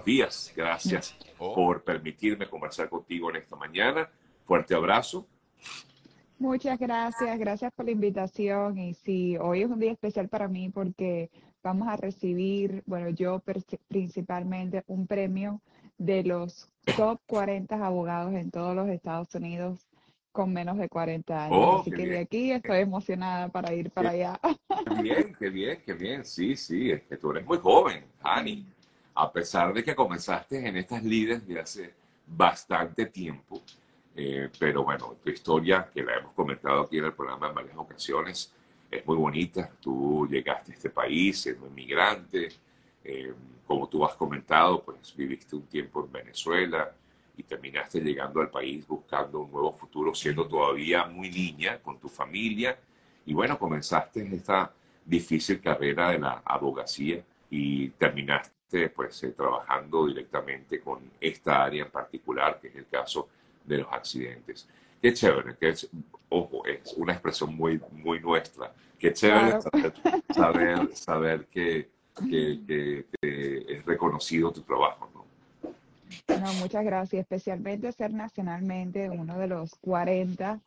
buenos días. Gracias Oh. por permitirme conversar contigo en esta mañana. Fuerte abrazo. Muchas gracias, gracias por la invitación. Y sí, hoy es un día especial para mí porque vamos a recibir, bueno, yo principalmente un premio de los top 40 abogados en todos los Estados Unidos con menos de 40 años. Oh, Así qué que de bien. aquí estoy emocionada para ir para allá. Qué bien, qué bien, qué bien. Sí, sí, es que tú eres muy joven, Hani. A pesar de que comenzaste en estas líderes de hace bastante tiempo, eh, pero bueno, tu historia, que la hemos comentado aquí en el programa en varias ocasiones, es muy bonita. Tú llegaste a este país siendo inmigrante, eh, como tú has comentado, pues viviste un tiempo en Venezuela y terminaste llegando al país buscando un nuevo futuro, siendo todavía muy niña con tu familia. Y bueno, comenzaste esta difícil carrera de la abogacía y terminaste pues eh, trabajando directamente con esta área en particular, que es el caso de los accidentes. Qué chévere, que es, ojo, es una expresión muy, muy nuestra. Qué chévere Claro. saber, saber, saber que, que, que- que es reconocido tu trabajo, ¿no? No, muchas gracias. Especialmente ser nacionalmente uno de los 40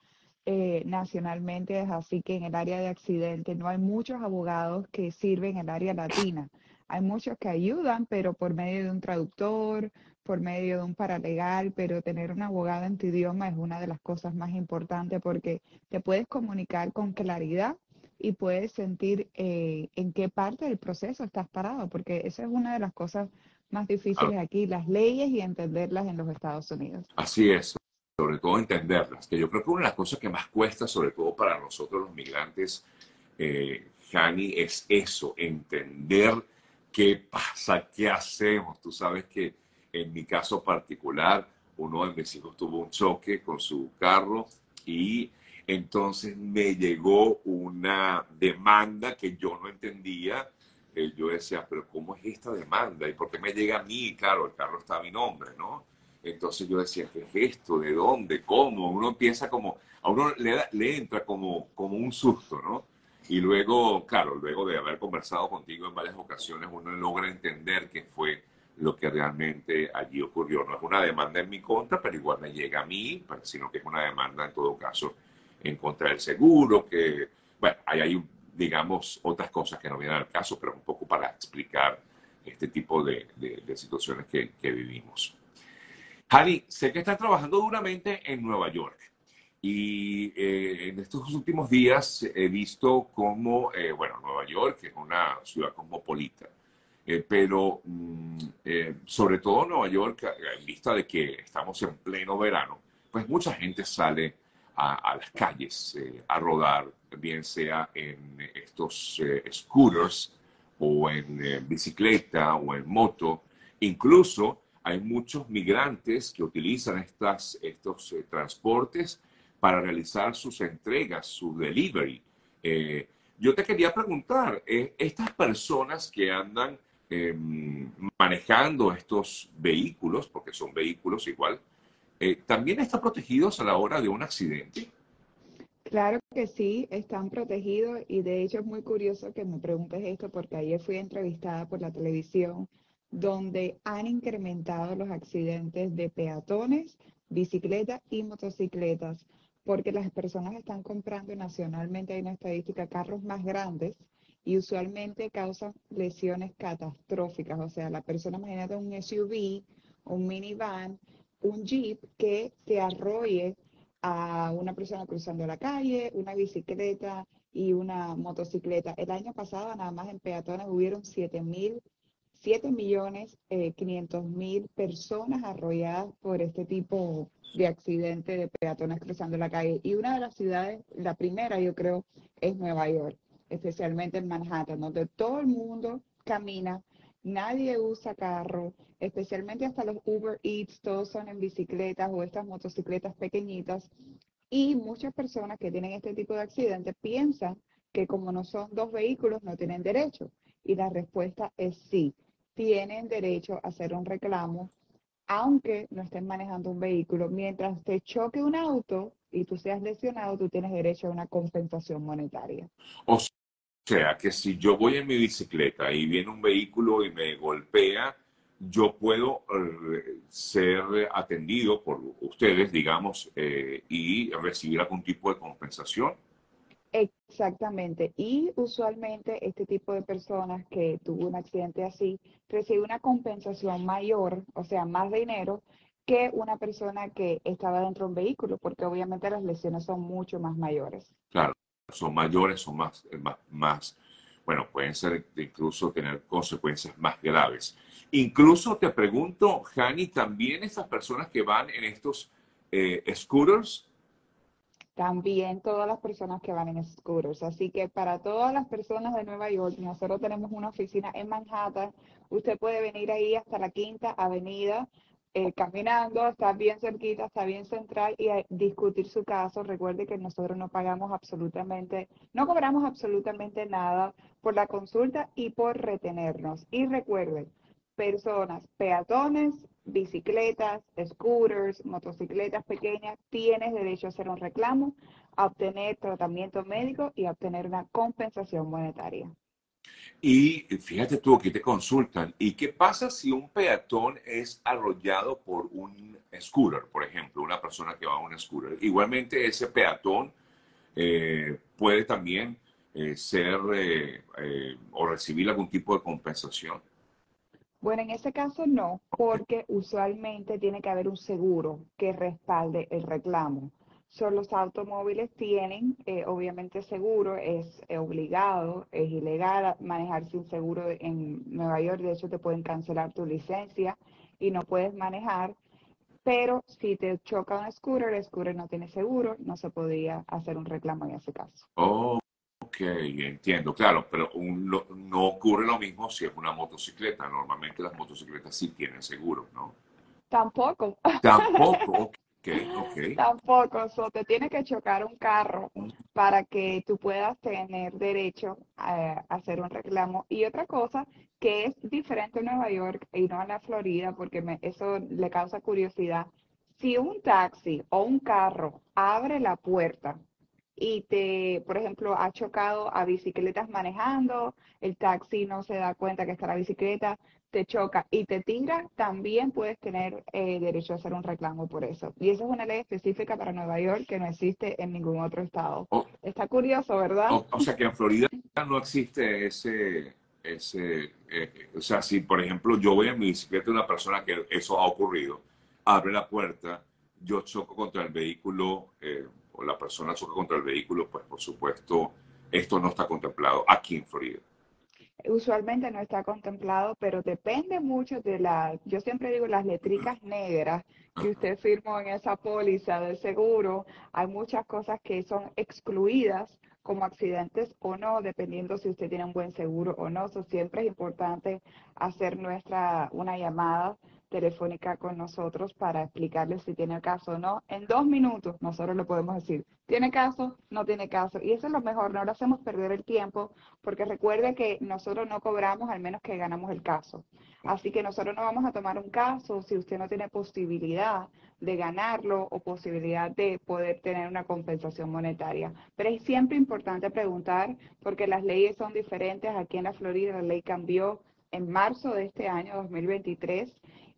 eh, nacionalmente, así que en el área de accidentes no hay muchos abogados que sirven en el área latina. Hay muchos que ayudan, pero por medio de un traductor, por medio de un paralegal, pero tener un abogado en tu idioma es una de las cosas más importantes porque te puedes comunicar con claridad y puedes sentir eh, en qué parte del proceso estás parado, porque esa es una de las cosas más difíciles aquí, las leyes y entenderlas en los Estados Unidos. Así es, sobre todo entenderlas, que yo creo que una de las cosas que más cuesta, sobre todo para nosotros los migrantes, eh, Jani, es eso, entender qué pasa, qué hacemos. Tú sabes que en mi caso particular, uno de mis hijos tuvo un choque con su carro y entonces me llegó una demanda que yo no entendía. Eh, yo decía, pero ¿cómo es esta demanda? ¿Y por qué me llega a mí? Claro, el carro está a mi nombre, ¿no? Entonces yo decía, ¿qué es esto? ¿De dónde? ¿Cómo? Uno empieza como, a uno le, le entra como, como un susto, ¿no? Y luego, claro, luego de haber conversado contigo en varias ocasiones, uno logra entender qué fue lo que realmente allí ocurrió. No es una demanda en mi contra, pero igual me llega a mí, sino que es una demanda en todo caso en contra del seguro, que, bueno, hay, digamos, otras cosas que no vienen al caso, pero un poco para explicar este tipo de, de- de situaciones que, que vivimos. Hani, sé que estás trabajando duramente en Nueva York y eh, en estos últimos días he visto cómo, eh, bueno, Nueva York es una ciudad cosmopolita, eh, pero mm, eh, sobre todo Nueva York, en vista de que estamos en pleno verano, pues mucha gente sale a, a las calles eh, a rodar, bien sea en estos eh, scooters o en bicicleta o en moto. Incluso hay muchos migrantes que utilizan estas, estos transportes para realizar sus entregas, su delivery. Eh, yo te quería preguntar, eh, estas personas que andan eh, manejando estos vehículos, porque son vehículos igual, eh, ¿también están protegidos a la hora de un accidente? Claro que sí, están protegidos y de hecho es muy curioso que me preguntes esto porque ayer fui entrevistada por la televisión donde han incrementado los accidentes de peatones, bicicletas y motocicletas porque las personas están comprando nacionalmente, hay una estadística, carros más grandes y usualmente causan lesiones catastróficas. O sea, la persona, imagínate un SUV, un minivan, un jeep que te arrolle a una persona cruzando la calle, una bicicleta y una motocicleta. El año pasado, nada más en peatones, hubieron 7.000 7.500.000 eh, personas arrolladas por este tipo de accidente de peatones cruzando la calle. Y una de las ciudades, la primera yo creo, es Nueva York, especialmente en Manhattan, donde todo el mundo camina, nadie usa carro, especialmente hasta los Uber Eats, todos son en bicicletas o estas motocicletas pequeñitas. Y muchas personas que tienen este tipo de accidentes piensan que como no son dos vehículos, no tienen derecho. Y la respuesta es sí tienen derecho a hacer un reclamo, aunque no estén manejando un vehículo. Mientras te choque un auto y tú seas lesionado, tú tienes derecho a una compensación monetaria. O sea, que si yo voy en mi bicicleta y viene un vehículo y me golpea, yo puedo eh, ser atendido por ustedes, digamos, eh, y recibir algún tipo de compensación. Exactamente. Y usualmente este tipo de personas que tuvo un accidente así recibe una compensación mayor, o sea, más dinero que una persona que estaba dentro de un vehículo, porque obviamente las lesiones son mucho más mayores. Claro, son mayores, son más, más, más bueno, pueden ser incluso tener consecuencias más graves. Incluso te pregunto, Jani, también estas personas que van en estos eh, scooters. También todas las personas que van en scooters. Así que para todas las personas de Nueva York, nosotros tenemos una oficina en Manhattan. Usted puede venir ahí hasta la Quinta Avenida eh, caminando, está bien cerquita, está bien central y discutir su caso. Recuerde que nosotros no pagamos absolutamente, no cobramos absolutamente nada por la consulta y por retenernos. Y recuerden, personas, peatones, bicicletas, scooters, motocicletas pequeñas, tienes derecho a hacer un reclamo, a obtener tratamiento médico y a obtener una compensación monetaria. Y fíjate tú, aquí te consultan, ¿y qué pasa si un peatón es arrollado por un scooter, por ejemplo, una persona que va a un scooter? Igualmente ese peatón eh, puede también eh, ser eh, o recibir algún tipo de compensación. Bueno, en ese caso no, porque usualmente tiene que haber un seguro que respalde el reclamo. Son los automóviles tienen, eh, obviamente, seguro, es eh, obligado, es ilegal manejar sin seguro en Nueva York. De hecho, te pueden cancelar tu licencia y no puedes manejar. Pero si te choca un scooter, el scooter no tiene seguro, no se podría hacer un reclamo en ese caso. Oh, ok, entiendo, claro, pero no ocurre lo mismo si es una motocicleta. Normalmente las motocicletas sí tienen seguro, ¿no? Tampoco. Tampoco, Tampoco, so, te tiene que chocar un carro para que tú puedas tener derecho a, hacer un reclamo. Y otra cosa que es diferente en Nueva York y no en la Florida, porque me, eso le causa curiosidad, si un taxi o un carro abre la puerta y te, por ejemplo, ha chocado a bicicletas manejando, el taxi no se da cuenta que está la bicicleta, te choca y te tira, también puedes tener eh, derecho a hacer un reclamo por eso. Y esa es una ley específica para Nueva York que no existe en ningún otro estado. Oh. Está curioso, ¿verdad? O, sea que en Florida no existe ese, ese eh, o sea, si por ejemplo yo voy en mi bicicleta de una persona que eso ha ocurrido, abre la puerta, yo choco contra el vehículo, eh, o la persona choca contra el vehículo, pues por supuesto esto no está contemplado aquí en Florida usualmente no está contemplado, pero depende mucho de la, yo siempre digo las letricas negras que usted firmó en esa póliza de seguro. Hay muchas cosas que son excluidas como accidentes o no, dependiendo si usted tiene un buen seguro o no. So, siempre es importante hacer nuestra una llamada telefónica con nosotros para explicarle si tiene caso o no. En dos minutos nosotros le podemos decir, ¿tiene caso? No tiene caso. Y eso es lo mejor, no lo hacemos perder el tiempo, porque recuerde que nosotros no cobramos al menos que ganamos el caso. Así que nosotros no vamos a tomar un caso si usted no tiene posibilidad de ganarlo o posibilidad de poder tener una compensación monetaria. Pero es siempre importante preguntar porque las leyes son diferentes. Aquí en la Florida la ley cambió en marzo de este año 2023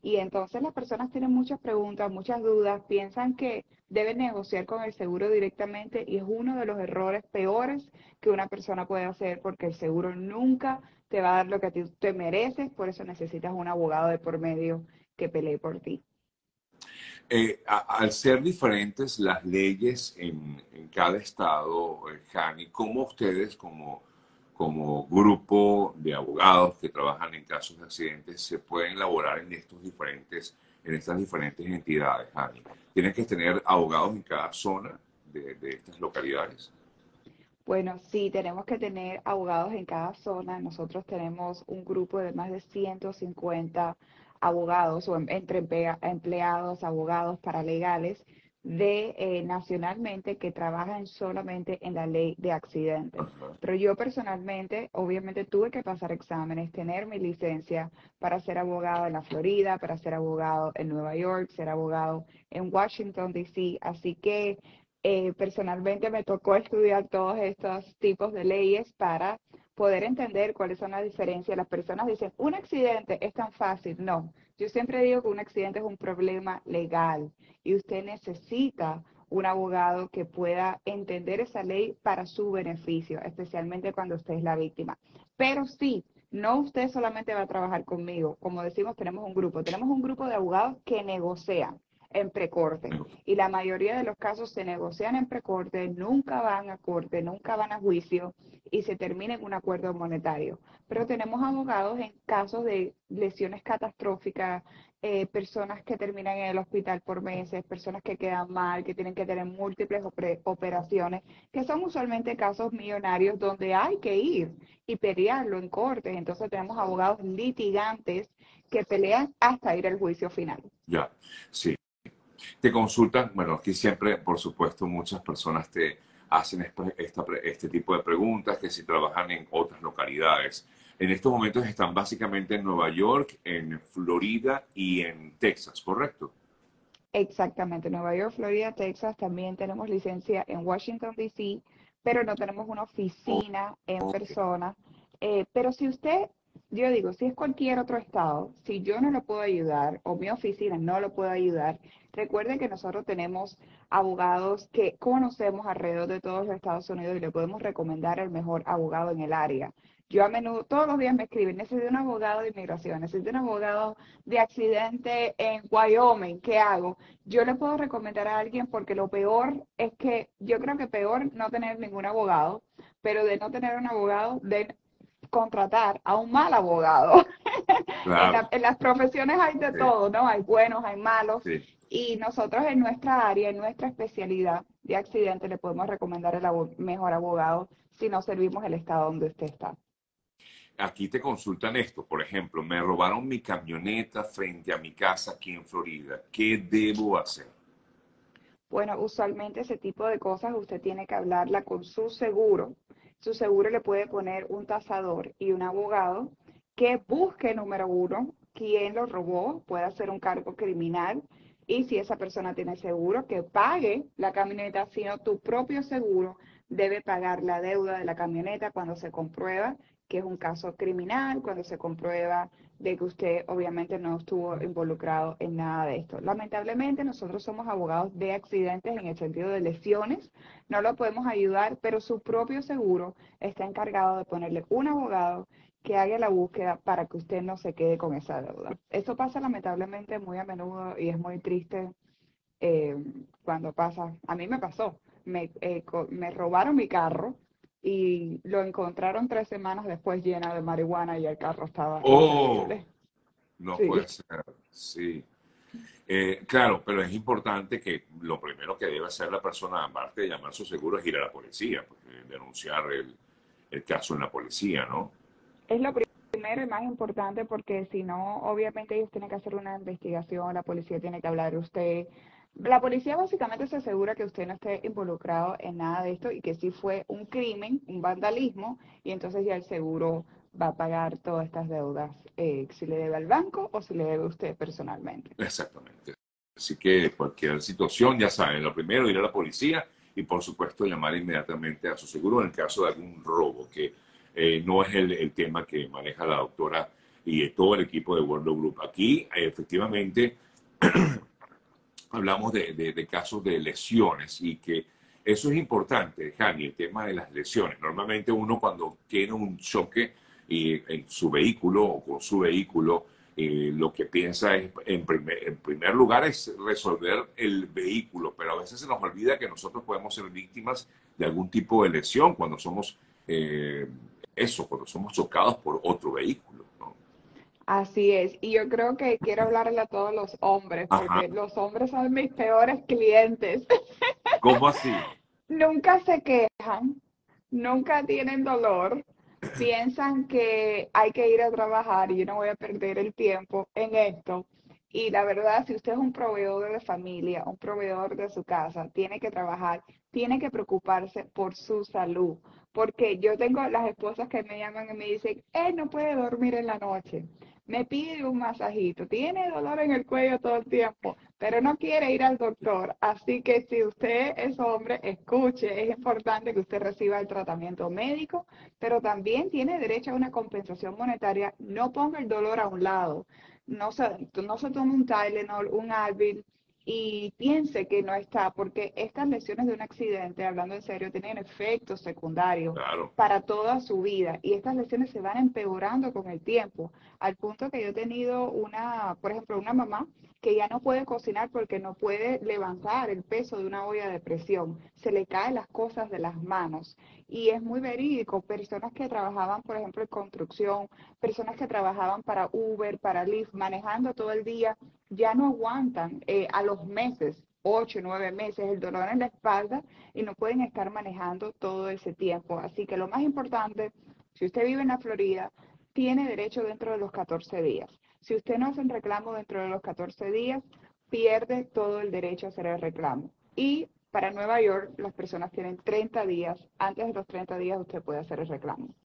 y entonces las personas tienen muchas preguntas, muchas dudas, piensan que deben negociar con el seguro directamente y es uno de los errores peores que una persona puede hacer porque el seguro nunca te va a dar lo que te mereces, por eso necesitas un abogado de por medio que pelee por ti. Eh, al ser diferentes las leyes en, cada estado, eh, Jani, ¿cómo ustedes como como grupo de abogados que trabajan en casos de accidentes se pueden elaborar en estos diferentes en estas diferentes entidades, Hani. ¿Tienes que tener abogados en cada zona de, de estas localidades? Bueno, sí, tenemos que tener abogados en cada zona. Nosotros tenemos un grupo de más de 150 abogados o em, entre empleados, abogados, paralegales de eh, nacionalmente que trabajan solamente en la ley de accidentes. Pero yo personalmente, obviamente, tuve que pasar exámenes, tener mi licencia para ser abogado en la Florida, para ser abogado en Nueva York, ser abogado en Washington, D.C. Así que eh, personalmente me tocó estudiar todos estos tipos de leyes para poder entender cuáles son las diferencias. Las personas dicen, un accidente es tan fácil. No, yo siempre digo que un accidente es un problema legal y usted necesita un abogado que pueda entender esa ley para su beneficio, especialmente cuando usted es la víctima. Pero sí, no usted solamente va a trabajar conmigo. Como decimos, tenemos un grupo. Tenemos un grupo de abogados que negocian en precorte. Y la mayoría de los casos se negocian en precorte, nunca van a corte, nunca van a juicio y se termina en un acuerdo monetario. Pero tenemos abogados en casos de lesiones catastróficas, eh, personas que terminan en el hospital por meses, personas que quedan mal, que tienen que tener múltiples operaciones, que son usualmente casos millonarios donde hay que ir y pelearlo en corte. Entonces tenemos abogados litigantes que pelean hasta ir al juicio final. Ya, sí. Te consultan, bueno, aquí siempre, por supuesto, muchas personas te hacen este tipo de preguntas, que si trabajan en otras localidades. En estos momentos están básicamente en Nueva York, en Florida y en Texas, ¿correcto? Exactamente, Nueva York, Florida, Texas. También tenemos licencia en Washington, D.C., pero no tenemos una oficina en persona. Eh, pero si usted yo digo, si es cualquier otro estado, si yo no lo puedo ayudar o mi oficina no lo puede ayudar, recuerden que nosotros tenemos abogados que conocemos alrededor de todos los Estados Unidos y le podemos recomendar el mejor abogado en el área. Yo a menudo, todos los días me escriben, necesito un abogado de inmigración, necesito un abogado de accidente en Wyoming, ¿qué hago? Yo le puedo recomendar a alguien porque lo peor es que, yo creo que peor no tener ningún abogado, pero de no tener un abogado, de contratar a un mal abogado. en, las profesiones hay de todo, ¿no? Hay buenos, hay malos. Y nosotros en nuestra área, en nuestra especialidad de accidente, le podemos recomendar el mejor abogado si no servimos el estado donde usted está. Aquí te consultan esto, por ejemplo, me robaron mi camioneta frente a mi casa aquí en Florida. ¿Qué debo hacer? Bueno, usualmente ese tipo de cosas usted tiene que hablarla con su seguro su seguro le puede poner un tasador y un abogado que busque, número uno, quién lo robó, puede hacer un cargo criminal y si esa persona tiene seguro, que pague la camioneta, sino tu propio seguro debe pagar la deuda de la camioneta cuando se comprueba que es un caso criminal, cuando se comprueba de que usted obviamente no estuvo involucrado en nada de esto. Lamentablemente nosotros somos abogados de accidentes en el sentido de lesiones, no lo podemos ayudar, pero su propio seguro está encargado de ponerle un abogado que haga la búsqueda para que usted no se quede con esa deuda. Esto pasa lamentablemente muy a menudo y es muy triste eh, cuando pasa. A mí me pasó, me, eh, me robaron mi carro y lo encontraron tres semanas después llena de marihuana y el carro estaba... ¡Oh! No puede ser, sí. Eh, claro, pero es importante que lo primero que debe hacer la persona, aparte de llamar su seguro, es ir a la policía, denunciar el, el caso en la policía, ¿no? Es lo primero y más importante porque si no, obviamente ellos tienen que hacer una investigación, la policía tiene que hablar de usted, la policía básicamente se asegura que usted no esté involucrado en nada de esto y que si fue un crimen, un vandalismo, y entonces ya el seguro va a pagar todas estas deudas, eh, si le debe al banco o si le debe a usted personalmente. Exactamente. Así que cualquier situación, ya saben, lo primero ir a la policía y por supuesto llamar inmediatamente a su seguro en el caso de algún robo, que eh, no es el, el, tema que maneja la doctora y todo el equipo de World Group. Aquí, efectivamente, hablamos de, casos de lesiones y que eso es importante, Jani, el tema de las lesiones. Normalmente uno cuando tiene un choque y en su vehículo o con su vehículo, eh, lo que piensa es, en primer, en primer lugar, es resolver el vehículo, pero a veces se nos olvida que nosotros podemos ser víctimas de algún tipo de lesión cuando somos, eh, eso, cuando somos chocados por otro vehículo. Así es, y yo creo que quiero hablarle a todos los hombres, porque los hombres son mis peores clientes. ¿Cómo así? nunca se quejan, nunca tienen dolor, piensan que hay que ir a trabajar y yo no voy a perder el tiempo en esto. Y la verdad, si usted es un proveedor de familia, un proveedor de su casa, tiene que trabajar, tiene que preocuparse por su salud. Porque yo tengo las esposas que me llaman y me dicen, él no puede dormir en la noche me pide un masajito, tiene dolor en el cuello todo el tiempo, pero no quiere ir al doctor. Así que si usted es hombre, escuche, es importante que usted reciba el tratamiento médico, pero también tiene derecho a una compensación monetaria. No ponga el dolor a un lado. No se, no se tome un Tylenol, un Advil, y piense que no está, porque estas lesiones de un accidente, hablando en serio, tienen efectos secundarios para toda su vida y estas lesiones se van empeorando con el tiempo, al punto que yo he tenido una, por ejemplo, una mamá que ya no puede cocinar porque no puede levantar el peso de una olla de presión, se le caen las cosas de las manos y es muy verídico, personas que trabajaban, por ejemplo, en construcción, personas que trabajaban para Uber, para Lyft, manejando todo el día, ya no aguantan eh, a los meses, ocho, nueve meses, el dolor en la espalda y no pueden estar manejando todo ese tiempo. Así que lo más importante, si usted vive en la Florida, tiene derecho dentro de los 14 días. Si usted no hace un reclamo dentro de los 14 días, pierde todo el derecho a hacer el reclamo. Y para Nueva York, las personas tienen 30 días. Antes de los 30 días usted puede hacer el reclamo.